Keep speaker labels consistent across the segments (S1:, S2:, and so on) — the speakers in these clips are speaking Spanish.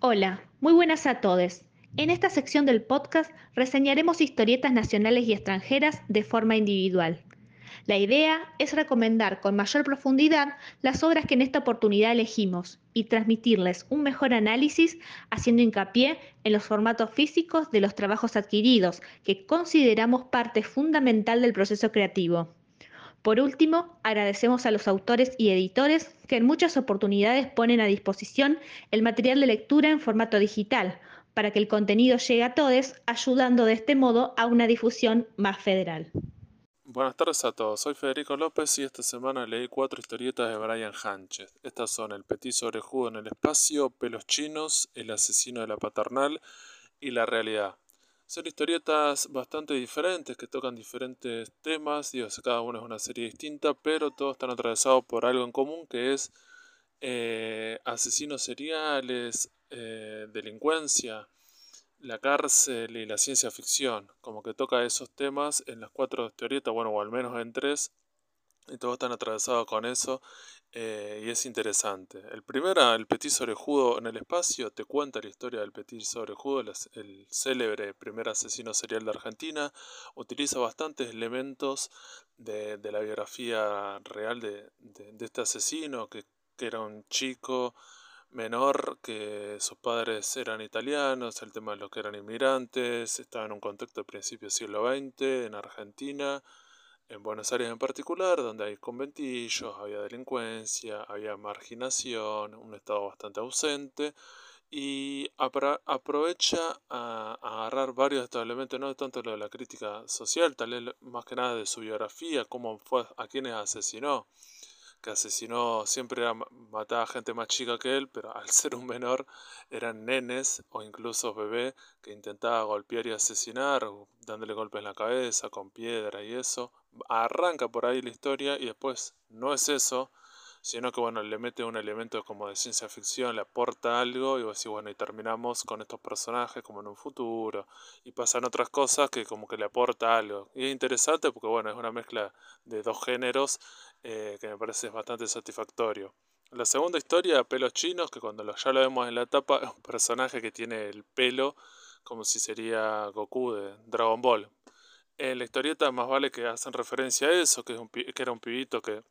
S1: Hola, muy buenas a todos. En esta sección del podcast reseñaremos historietas nacionales y extranjeras de forma individual. La idea es recomendar con mayor profundidad las obras que en esta oportunidad elegimos y transmitirles un mejor análisis haciendo hincapié en los formatos físicos de los trabajos adquiridos, que consideramos parte fundamental del proceso creativo. Por último, agradecemos a los autores y editores que en muchas oportunidades ponen a disposición el material de lectura en formato digital para que el contenido llegue a todos, ayudando de este modo a una difusión más federal.
S2: Buenas tardes a todos, soy Federico López y esta semana leí cuatro historietas de Brian Hanches. Estas son El Petit Sobrejudo en el Espacio, Pelos Chinos, El Asesino de la Paternal y La Realidad. Son historietas bastante diferentes que tocan diferentes temas, digo, cada una es una serie distinta, pero todos están atravesados por algo en común que es eh, asesinos seriales, eh, delincuencia, la cárcel y la ciencia ficción, como que toca esos temas en las cuatro historietas, bueno, o al menos en tres, y todos están atravesados con eso, eh, y es interesante. El primero, el Petit Orejudo en el espacio, te cuenta la historia del Petit Orejudo, el, el célebre primer asesino serial de Argentina, utiliza bastantes elementos de, la biografía real de, este asesino, que, que era un chico, menor, que sus padres eran italianos, el tema de los que eran inmigrantes, estaba en un contexto de principio del siglo XX, en Argentina, en Buenos Aires en particular, donde hay conventillos, había delincuencia, había marginación, un estado bastante ausente, y aprovecha a, agarrar varios de estos elementos, no tanto lo de la crítica social, tal vez más que nada de su biografía, cómo fue, a quienes asesinó que asesinó, siempre era, mataba a gente más chica que él, pero al ser un menor eran nenes o incluso bebé que intentaba golpear y asesinar, dándole golpes en la cabeza, con piedra y eso. Arranca por ahí la historia y después no es eso, sino que bueno, le mete un elemento como de ciencia ficción, le aporta algo y así bueno, y terminamos con estos personajes como en un futuro y pasan otras cosas que como que le aporta algo. Y es interesante porque bueno, es una mezcla de dos géneros eh, que me parece bastante satisfactorio. La segunda historia, Pelos Chinos, que cuando ya lo vemos en la etapa, es un personaje que tiene el pelo como si sería Goku de Dragon Ball. En la historieta más vale que hacen referencia a eso, que, un, era un pibito que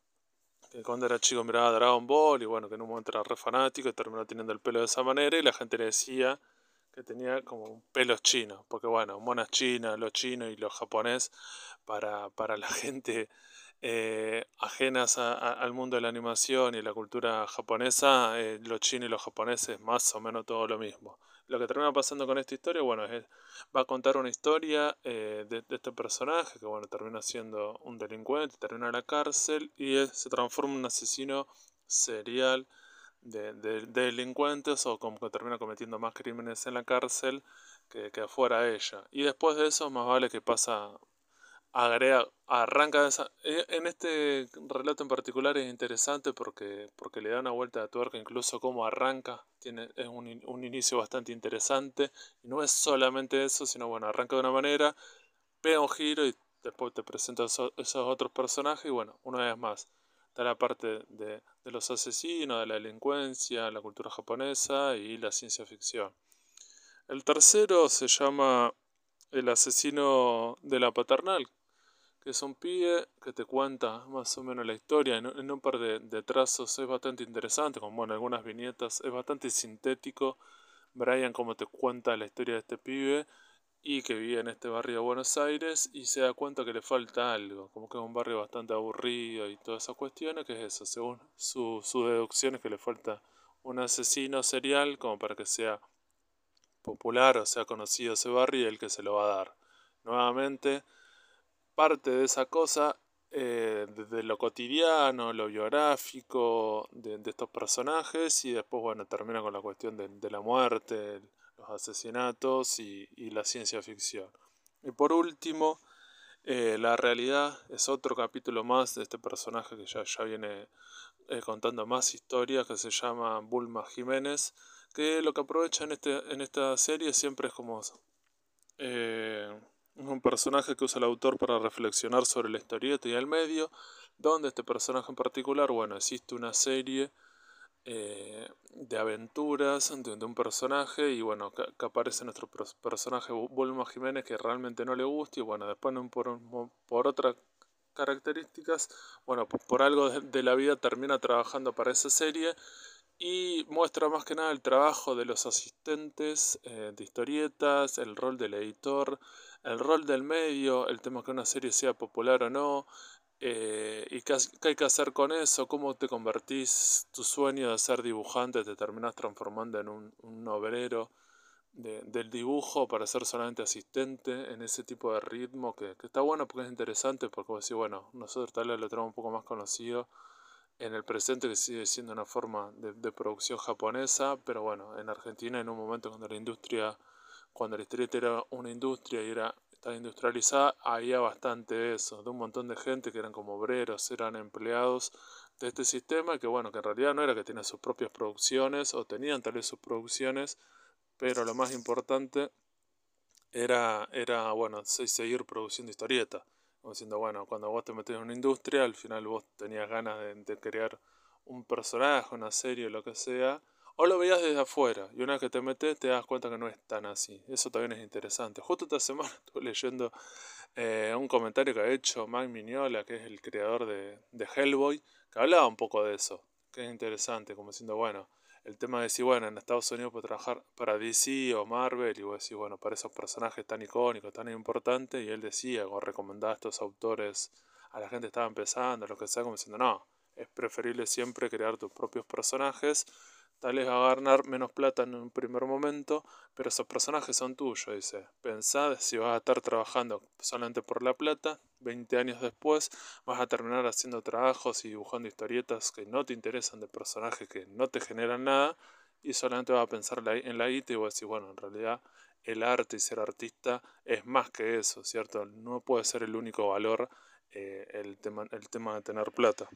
S2: cuando era chico miraba Dragon Ball y bueno, que en un momento era re fanático y terminó teniendo el pelo de esa manera y la gente le decía que tenía como pelos chinos, porque bueno, monas chinas, los chinos y los japonés, para, para la gente eh, ajenas al mundo de la animación y la cultura japonesa, eh, los chinos y los japoneses más o menos todo lo mismo lo que termina pasando con esta historia, bueno, es, va a contar una historia eh, de, este personaje que, bueno, termina siendo un delincuente, termina en la cárcel y se transforma en un asesino serial de, delincuentes o como que termina cometiendo más crímenes en la cárcel que, que afuera ella. Y después de eso, más vale que pasa agrega, arranca e, en este relato en particular es interesante porque, porque le da una vuelta de tuerca incluso cómo arranca, tiene, es un, un, inicio bastante interesante y no es solamente eso, sino bueno, arranca de una manera, pega un giro y después te presenta esos, otros personajes y bueno, una vez más, está la parte de, de los asesinos, de la delincuencia, la cultura japonesa y la ciencia ficción. El tercero se llama El asesino de la paternal, que es un pibe que te cuenta más o menos la historia en, un par de, trazos, es bastante interesante, con bueno, algunas viñetas, es bastante sintético. Brian como te cuenta la historia de este pibe y que vive en este barrio de Buenos Aires y se da cuenta que le falta algo, como que es un barrio bastante aburrido y todas esas cuestiones, que es eso, según su, su deducción es que le falta un asesino serial como para que sea popular o sea conocido ese barrio y el que se lo va a dar. Nuevamente, parte de esa cosa, eh, de, lo cotidiano, lo biográfico de, estos personajes y después, bueno, termina con la cuestión de, la muerte, los asesinatos y, la ciencia ficción. Y por último, eh, la realidad es otro capítulo más de este personaje que ya, ya viene eh, contando más historias, que se llama Bulma Jiménez, que lo que aprovecha en, este, en esta serie siempre es como... Eh, un personaje que usa el autor para reflexionar sobre la historieta y el medio, donde este personaje en particular, bueno, existe una serie eh, de aventuras de, un personaje y bueno, que, aparece nuestro personaje Bulma Jiménez que realmente no le gusta y bueno, después por, por otras características, bueno, por algo de la vida termina trabajando para esa serie y muestra más que nada el trabajo de los asistentes eh, de historietas, el rol del editor, el rol del medio, el tema que una serie sea popular o no, eh, y qué, hay que hacer con eso, cómo te convertís tu sueño de ser dibujante, te terminas transformando en un, un obrero del dibujo para ser solamente asistente en ese tipo de ritmo que, que está bueno porque es interesante porque vos decís, bueno, nosotros tal vez lo tenemos un poco más conocido en el presente que sigue siendo una forma de, producción japonesa, pero bueno, en Argentina en un momento cuando la industria, cuando la historieta era una industria y era estaba industrializada, había bastante eso, de un montón de gente que eran como obreros, eran empleados de este sistema, que bueno, que en realidad no era que tenían sus propias producciones, o tenían tal vez sus producciones, pero lo más importante era, era bueno, seguir produciendo historietas diciendo, bueno, cuando vos te metés en una industria, al final vos tenías ganas de, crear un personaje, una serie, lo que sea, o lo veías desde afuera, y una vez que te metes te das cuenta que no es tan así. Eso también es interesante. Justo esta semana estuve leyendo eh, un comentario que ha hecho Mike Mignola, que es el creador de, Hellboy, que hablaba un poco de eso, que es interesante, como diciendo, bueno, el tema de decir, bueno, en Estados Unidos puedo trabajar para DC o Marvel, y vos decís, bueno, para esos personajes tan icónicos, tan importantes, y él decía, o recomendaba a estos autores a la gente que estaba empezando, lo que sea, como diciendo, no, es preferible siempre crear tus propios personajes Tal vez va a ganar menos plata en un primer momento, pero esos personajes son tuyos, dice. Pensad si vas a estar trabajando solamente por la plata, 20 años después vas a terminar haciendo trabajos y dibujando historietas que no te interesan de personajes que no te generan nada y solamente vas a pensar en la guita y vas a decir, bueno, en realidad el arte y ser artista es más que eso, ¿cierto? No puede ser el único valor eh, el, tema, el tema de tener plata.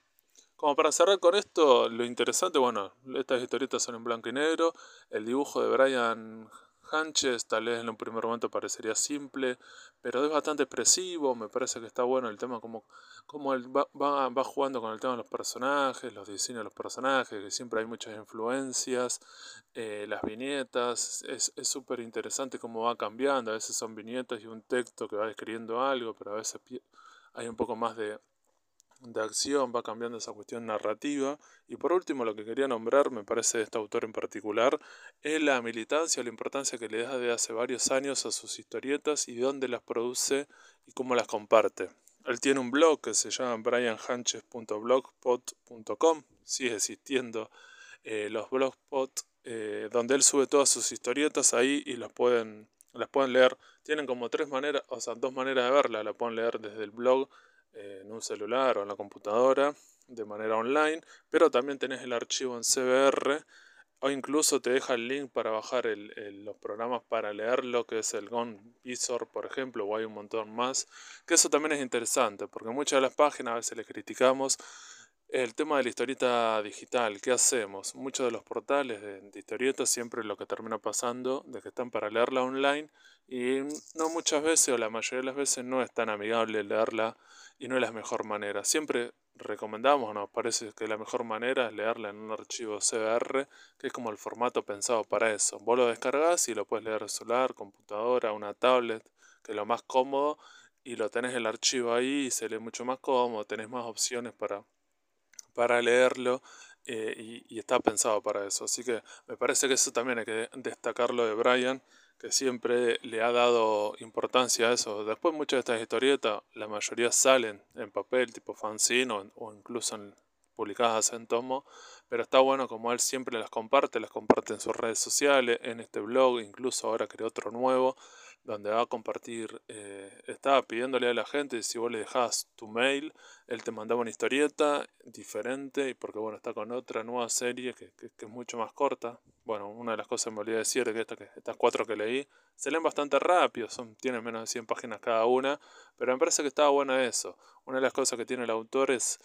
S2: Como para cerrar con esto, lo interesante, bueno, estas historietas son en blanco y negro, el dibujo de Brian Hanches tal vez en un primer momento parecería simple, pero es bastante expresivo, me parece que está bueno el tema como, como él va, jugando con el tema de los personajes, los diseños de los personajes, que siempre hay muchas influencias, eh, las viñetas, es súper interesante cómo va cambiando, a veces son viñetas y un texto que va describiendo algo, pero a veces hay un poco más de, de acción, va cambiando esa cuestión narrativa. Y por último, lo que quería nombrar, me parece de este autor en particular, es la militancia, la importancia que le da de hace varios años a sus historietas y dónde las produce y cómo las comparte. Él tiene un blog que se llama brianhanches.blogspot.com, sigue existiendo eh, los blogspot, eh, donde él sube todas sus historietas ahí y las pueden, las pueden leer. Tienen como tres maneras, o sea, dos maneras de verla, la pueden leer desde el blog en un celular o en la computadora de manera online, pero también tenés el archivo en CBR o incluso te deja el link para bajar los programas para leerlo, que es el Gone Visor, por ejemplo, o hay un montón más, que eso también es interesante, porque muchas de las páginas a veces le criticamos el tema de la historieta digital, ¿qué hacemos? Muchos de los portales de, de historietas siempre lo que termina pasando de que están para leerla online y no muchas veces o la mayoría de las veces no es tan amigable leerla y no es la mejor manera. Siempre recomendamos, nos parece que la mejor manera es leerla en un archivo CBR, que es como el formato pensado para eso. Vos lo descargas y lo puedes leer celular, computadora, una tablet, que es lo más cómodo, y lo tenés el archivo ahí y se lee mucho más cómodo, tenés más opciones para, para leerlo. Eh, y, y está pensado para eso. Así que me parece que eso también hay que destacarlo de Brian, que siempre le ha dado importancia a eso. Después muchas de estas historietas, la mayoría salen en papel, tipo fanzine o, incluso publicadas en tomo, pero está bueno como él siempre las comparte, las comparte en sus redes sociales, en este blog, incluso ahora creó otro nuevo, donde va a compartir, eh, estaba pidiéndole a la gente si vos le dejás tu mail, él te mandaba una historieta diferente, y porque bueno, está con otra nueva serie que, es mucho más corta. Bueno, una de las cosas me olvidé decir que, esta, que estas cuatro que leí se leen bastante rápido, son, tienen menos de 100 páginas cada una, pero me parece que estaba buena eso. Una de las cosas que tiene el autor es,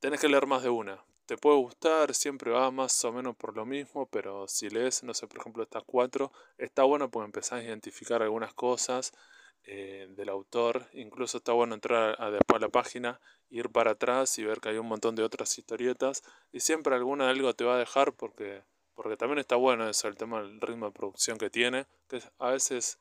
S2: tenés que leer más de una, te puede gustar, siempre va más o menos por lo mismo, pero si lees, no sé, por ejemplo, estas cuatro, está bueno porque empezás a identificar algunas cosas eh, del autor. Incluso está bueno entrar a, después a la página, ir para atrás y ver que hay un montón de otras historietas. Y siempre alguna algo te va a dejar porque, porque también está bueno eso, el tema del ritmo de producción que tiene. Que a veces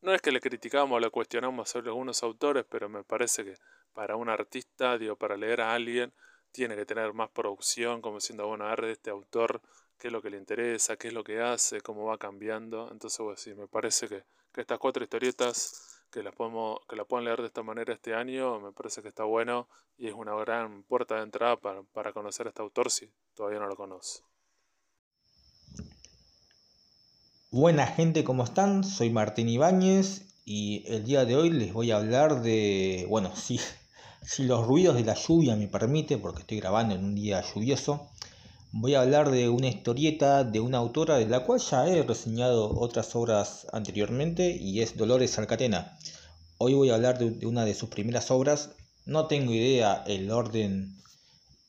S2: no es que le criticamos o le cuestionamos a algunos autores, pero me parece que para un artista, digo, para leer a alguien, tiene que tener más producción, como siendo, bueno, a ver de este autor, qué es lo que le interesa, qué es lo que hace, cómo va cambiando. Entonces, sí, me parece que, estas cuatro historietas que las podemos, que puedan leer de esta manera este año, me parece que está bueno y es una gran puerta de entrada para, para conocer a este autor si todavía no lo conoce.
S3: Buena gente, ¿cómo están? Soy Martín Ibáñez y el día de hoy les voy a hablar de, bueno, sí, si los ruidos de la lluvia me permite, porque estoy grabando en un día lluvioso, voy a hablar de una historieta de una autora de la cual ya he reseñado otras obras anteriormente y es Dolores Alcatena. Hoy voy a hablar de, una de sus primeras obras. No tengo idea el orden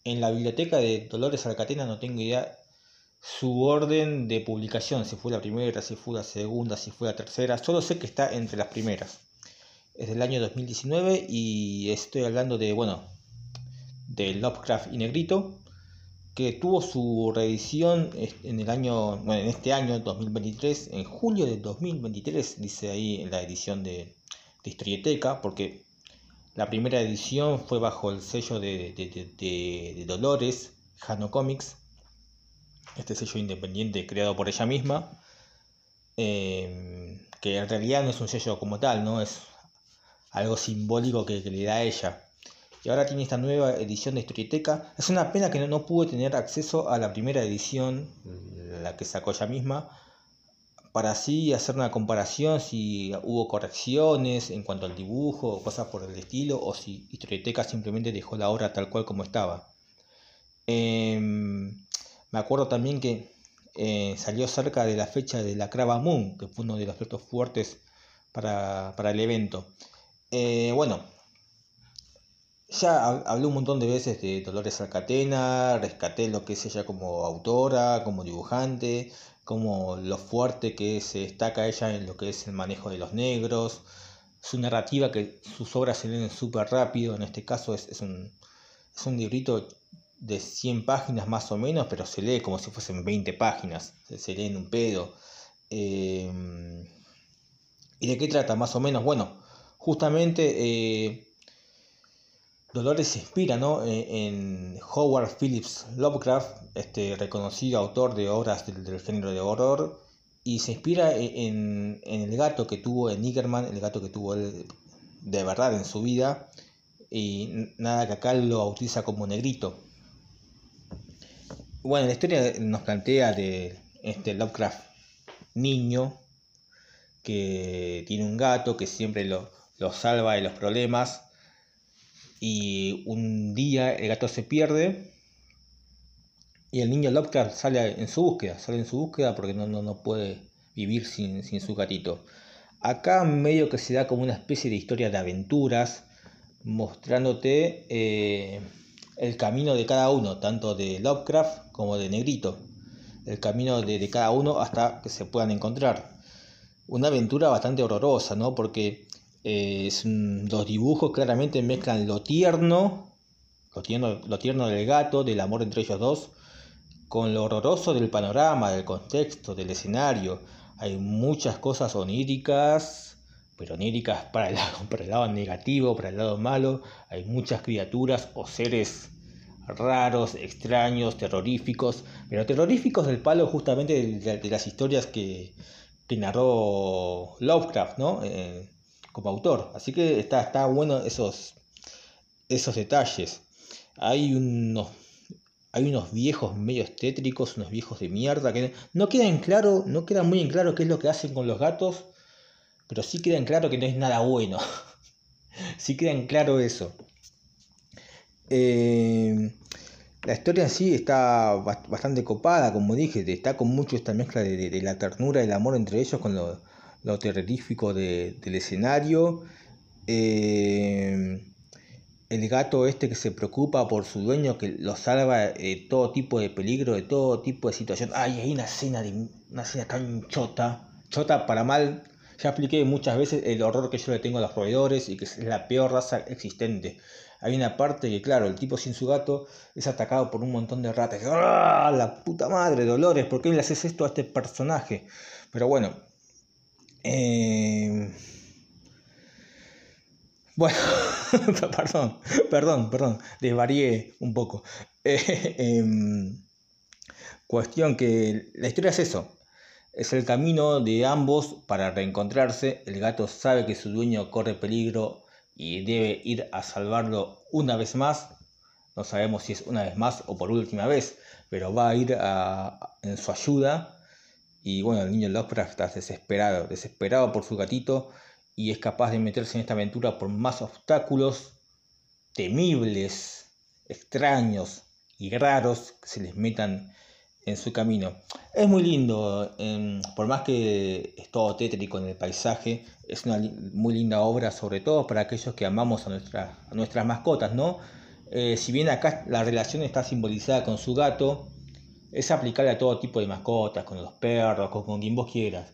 S3: en la biblioteca de Dolores Alcatena, no tengo idea su orden de publicación, si fue la primera, si fue la segunda, si fue la tercera. Solo sé que está entre las primeras es del año 2019 y estoy hablando de, bueno, de Lovecraft y Negrito, que tuvo su reedición en el año, bueno, en este año 2023, en julio de 2023, dice ahí en la edición de, de Historieteca, porque la primera edición fue bajo el sello de, de, Dolores, Jano Comics, este sello independiente creado por ella misma, eh, que en realidad no es un sello como tal, ¿no? Es algo simbólico que, le da a ella. Y ahora tiene esta nueva edición de Historieteca. Es una pena que no, no pude tener acceso a la primera edición, la que sacó ella misma, para así hacer una comparación si hubo correcciones en cuanto al dibujo o cosas por el estilo, o si Historieteca simplemente dejó la obra tal cual como estaba. Em, me acuerdo también que eh, salió cerca de la fecha de la Crava Moon, que fue uno de los platos fuertes para, para el evento. Eh, bueno, ya hablé un montón de veces de Dolores Alcatena, rescaté lo que es ella como autora, como dibujante, como lo fuerte que se destaca ella en lo que es el manejo de los negros, su narrativa, que sus obras se leen súper rápido, en este caso es, un, es un librito de 100 páginas más o menos, pero se lee como si fuesen 20 páginas, se, lee en un pedo. Eh, ¿Y de qué trata más o menos? Bueno, justamente eh, Dolores se inspira e, en Howard Phillips Lovecraft, este reconocido autor de obras del, género de horror, y se inspira e, en, el gato que tuvo en Niggerman, el gato que tuvo él de verdad en su vida, y nada que acá lo utiliza como negrito. Bueno, la historia nos plantea de este Lovecraft niño que tiene un gato que siempre lo, lo salva de los problemas y un día el gato se pierde y el niño Lovecraft sale en su búsqueda, sale en su búsqueda porque no, no, puede vivir sin, su gatito. Acá medio que se da como una especie de historia de aventuras, mostrándote eh, el camino de cada uno, tanto de Lovecraft como de Negrito. El camino de, de, cada uno hasta que se puedan encontrar. Una aventura bastante horrorosa, ¿no? Porque eh, los dibujos claramente mezclan lo tierno, lo tierno, lo tierno del gato, del amor entre ellos dos, con lo horroroso del panorama, del contexto, del escenario. Hay muchas cosas oníricas, pero oníricas para el, lado, negativo, para el lado malo. Hay muchas criaturas o seres raros, extraños, terroríficos, pero terroríficos del palo justamente de, las historias que, que narró Lovecraft, ¿no? Eh, como autor. Así que está, está bueno esos, esos detalles. Hay unos, hay unos viejos medios tétricos, unos viejos de mierda que no queda claro, no queda muy en claro qué es lo que hacen con los gatos, pero sí queda en claro que no es nada bueno. sí queda en claro eso. Eh, la historia en sí está bastante copada, como dije, está con mucho esta mezcla de, de la ternura el amor entre ellos con lo, lo terrorífico del escenario. Eh, el gato este que se preocupa por su dueño, que lo salva de todo tipo de peligro, de todo tipo de situación. Ay, hay una escena, de, una escena tan chota, chota para mal, Ya expliqué muchas veces el horror que yo le tengo a los roedores y que es la peor raza existente. Hay una parte que, claro, el tipo sin su gato es atacado por un montón de ratas. ¡Ah! La puta madre, Dolores, ¿por qué le haces esto a este personaje? Pero bueno. Eh... Bueno, perdón, perdón, perdón, desvarié un poco. Em, cuestión que la historia es eso, es el camino de ambos para reencontrarse. El gato sabe que su dueño corre peligro y debe ir a salvarlo una vez más. No sabemos si es una vez más o por última vez, pero va a ir en su ayuda. Y bueno, el niño Lovecraft está desesperado, desesperado por su gatito y es capaz de meterse en esta aventura por más obstáculos temibles, extraños y raros que se les metan en su camino. Es muy lindo, em, por más que es todo tétrico en el paisaje, es una muy linda obra, sobre todo para aquellos que amamos a, nuestras mascotas, ¿no? Eh, si bien acá la relación está simbolizada con su gato, es aplicable a todo tipo de mascotas, con los perros, con, con quien vos quieras.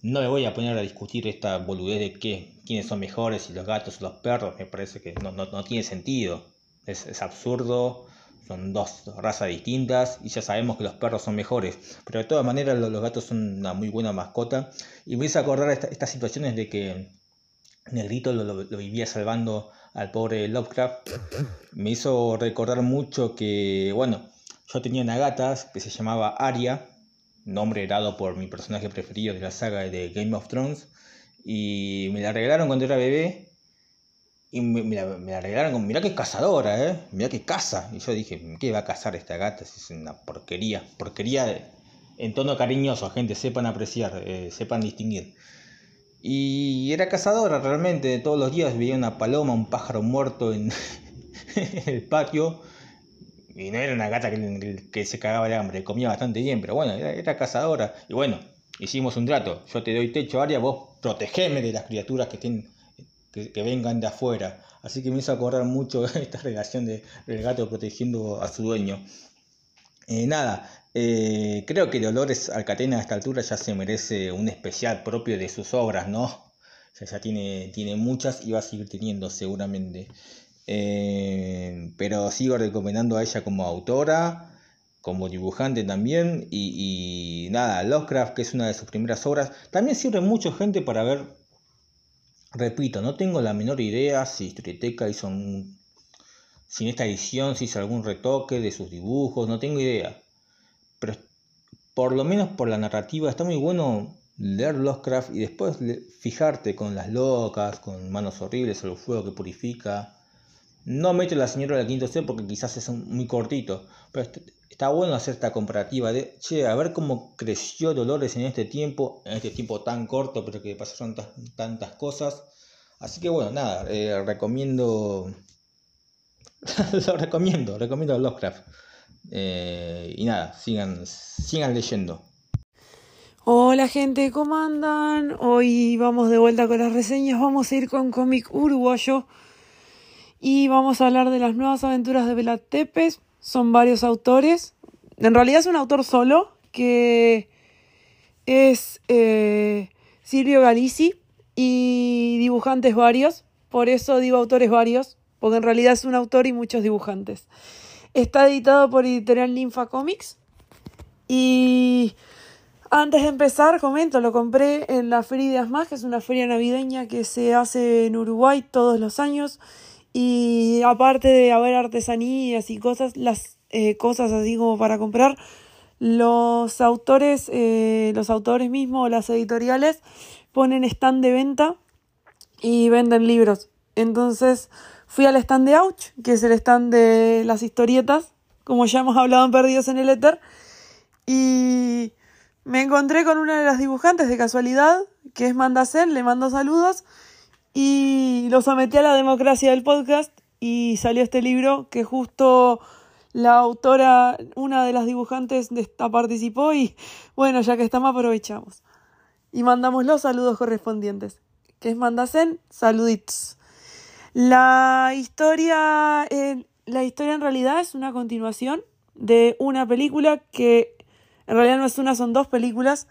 S3: No me voy a poner a discutir esta boludez de qué, quiénes son mejores, si los gatos o los perros, me parece que no, no, tiene sentido. Es, es, absurdo, son dos razas distintas y ya sabemos que los perros son mejores. Pero de todas maneras los, gatos son una muy buena mascota. Y me hizo acordar estas situaciones de que Negrito lo, lo, vivía salvando al pobre Lovecraft. Me hizo recordar mucho que, bueno, yo tenía una gata que se llamaba Aria nombre dado por mi personaje preferido de la saga de Game of Thrones. Y me la regalaron cuando era bebé. Y me, la, regalaron con, mirá que cazadora, ¿eh? Mirá que caza. Y yo dije, ¿qué va a cazar esta gata? Es una porquería. Porquería en tono cariñoso, gente, sepan apreciar, eh, sepan distinguir. Y era cazadora realmente, todos los días veía una paloma, un pájaro muerto en el patio y no era una gata que, se cagaba de hambre, comía bastante bien, pero bueno, era, cazadora. Y bueno, hicimos un trato. Yo te doy techo, área, vos protegeme de las criaturas que, estén, que, vengan de afuera. Así que me hizo acordar mucho esta relación de, del gato protegiendo a su dueño. Eh, nada, eh, creo que Dolores Alcatena a esta altura ya se merece un especial propio de sus obras, ¿no? Ya, ya tiene, tiene muchas y va a seguir teniendo seguramente. Eh, pero sigo recomendando a ella como autora, como dibujante también. Y, nada, Lovecraft, que es una de sus primeras obras. También sirve mucho gente para ver. Repito, no tengo la menor idea si Historieteca hizo un, si en esta edición se hizo algún retoque de sus dibujos, no tengo idea. Pero por lo menos por la narrativa está muy bueno leer Lovecraft y después fijarte con las locas, con manos horribles, el fuego que purifica, no mete la señora del quinto C porque quizás es muy cortito, pero está bueno hacer esta comparativa de, che, a ver cómo creció Dolores en este tiempo, en este tiempo tan corto, pero que pasaron tantas cosas. Así que bueno, nada, eh, recomiendo, lo recomiendo, recomiendo Lovecraft. Eh, y nada, sigan, sigan leyendo.
S4: Hola gente, ¿cómo andan? Hoy vamos de vuelta con las reseñas, vamos a ir con cómic uruguayo y vamos a hablar de las nuevas aventuras de Bela Tepes. Son varios autores. En realidad es un autor solo que es eh, Silvio Galici y dibujantes varios. Por eso digo autores varios, porque en realidad es un autor y muchos dibujantes. Está editado por Editorial Ninfa Comics. Y antes de empezar, comento, lo compré en la Feria de Asmag, que es una feria navideña que se hace en Uruguay todos los años y aparte de haber artesanías y cosas, las eh, cosas así como para comprar, los autores, eh, los autores mismos, las editoriales, ponen stand de venta y venden libros. Entonces fui al stand de Ouch, que es el stand de las historietas, como ya hemos hablado en Perdidos en el Éter, y me encontré con una de las dibujantes de casualidad, que es Mandacel, le mando saludos y lo sometí a la democracia del podcast y salió este libro que justo la autora, una de las dibujantes de esta participó y bueno, ya que estamos aprovechamos. Y mandamos los saludos correspondientes, que es Mandasen, saluditos. La historia, la historia en realidad es una continuación de una película que en realidad no es una, son dos películas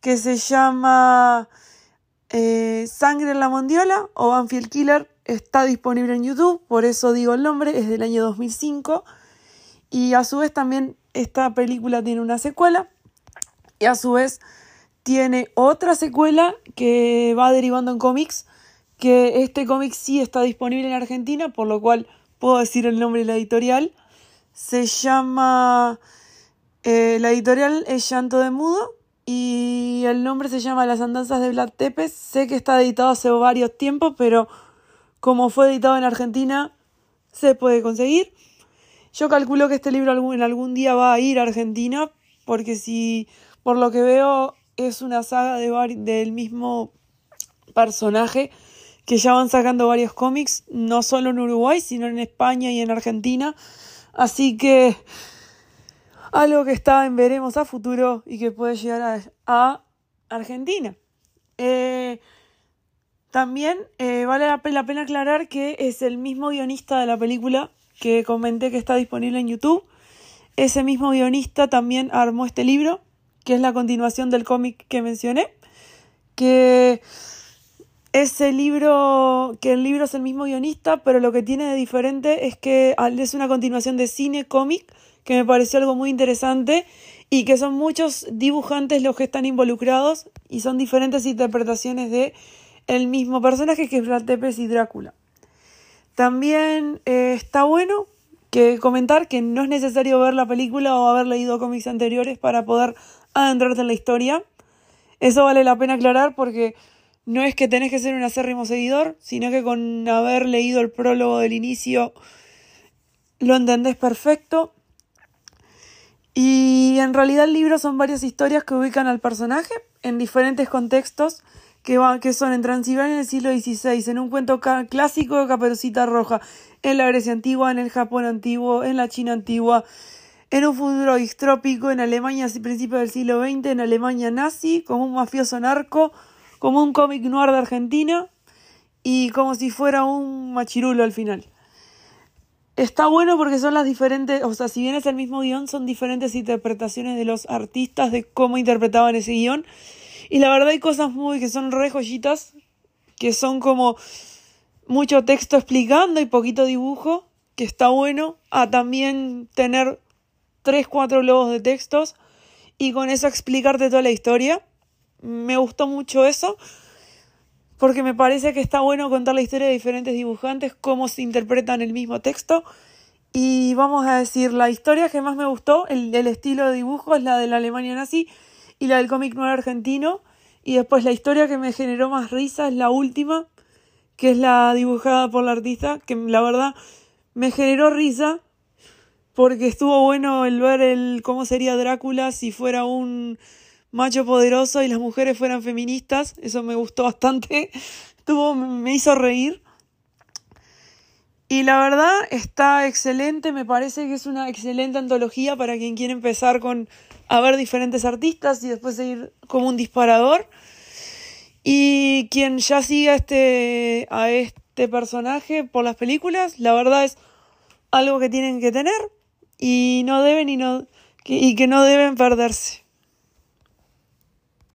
S4: que se llama eh, Sangre en la Mondiola o Banfield Killer está disponible en YouTube, por eso digo el nombre, es del año 2005. Y a su vez también esta película tiene una secuela. Y a su vez tiene otra secuela que va derivando en cómics. Que este cómic sí está disponible en Argentina, por lo cual puedo decir el nombre de la editorial. Se llama. Eh, la editorial es Llanto de Mudo y el nombre se llama Las Andanzas de Vlad Tepes. Sé que está editado hace varios tiempos, pero como fue editado en Argentina, se puede conseguir. Yo calculo que este libro en algún día va a ir a Argentina, porque si por lo que veo es una saga de del mismo personaje que ya van sacando varios cómics, no solo en Uruguay, sino en España y en Argentina. Así que algo que está en veremos a futuro y que puede llegar a, Argentina. Eh, también eh, vale la, pena aclarar que es el mismo guionista de la película que comenté que está disponible en YouTube. Ese mismo guionista también armó este libro, que es la continuación del cómic que mencioné, que ese libro, que el libro es el mismo guionista, pero lo que tiene de diferente es que es una continuación de cine cómic que me pareció algo muy interesante y que son muchos dibujantes los que están involucrados y son diferentes interpretaciones de el mismo personaje que es Vlad Tepes y Drácula. También eh, está bueno que comentar que no es necesario ver la película o haber leído cómics anteriores para poder adentrarte en la historia. Eso vale la pena aclarar porque no es que tenés que ser un acérrimo seguidor, sino que con haber leído el prólogo del inicio lo entendés perfecto. Y en realidad el libro son varias historias que ubican al personaje en diferentes contextos que, que son en Transilvania en el siglo XVI, en un cuento clásico de Caperucita Roja, en la Grecia antigua, en el Japón antiguo, en la China antigua, en un futuro distrópico, en Alemania a principios del siglo XX, en Alemania nazi, como un mafioso narco, como un cómic noir de Argentina y como si fuera un machirulo al final. Está bueno porque son las diferentes, o sea, si bien es el mismo guion, son diferentes interpretaciones de los artistas de cómo interpretaban ese guion. Y la verdad hay cosas muy que son re joyitas, que son como mucho texto explicando y poquito dibujo, que está bueno, a también tener tres, cuatro logos de textos y con eso explicarte toda la historia. Me gustó mucho eso porque me parece que está bueno contar la historia de diferentes dibujantes, cómo se interpretan el mismo texto. Y vamos a decir, la historia que más me gustó, el, estilo de dibujo, es la de la Alemania nazi y la del cómic nuevo argentino. Y después la historia que me generó más risa es la última, que es la dibujada por la artista, que la verdad me generó risa porque estuvo bueno el ver el cómo sería Drácula si fuera un macho poderoso y las mujeres fueran feministas. Eso me gustó bastante. Me hizo reír. Y la verdad está excelente, me parece que es una excelente antología para quien quiere empezar con a ver diferentes artistas y después seguir como un disparador. Y quien ya siga este, a este personaje por las películas, la verdad es algo que tienen que tener y no deben y, no, y que no deben perderse.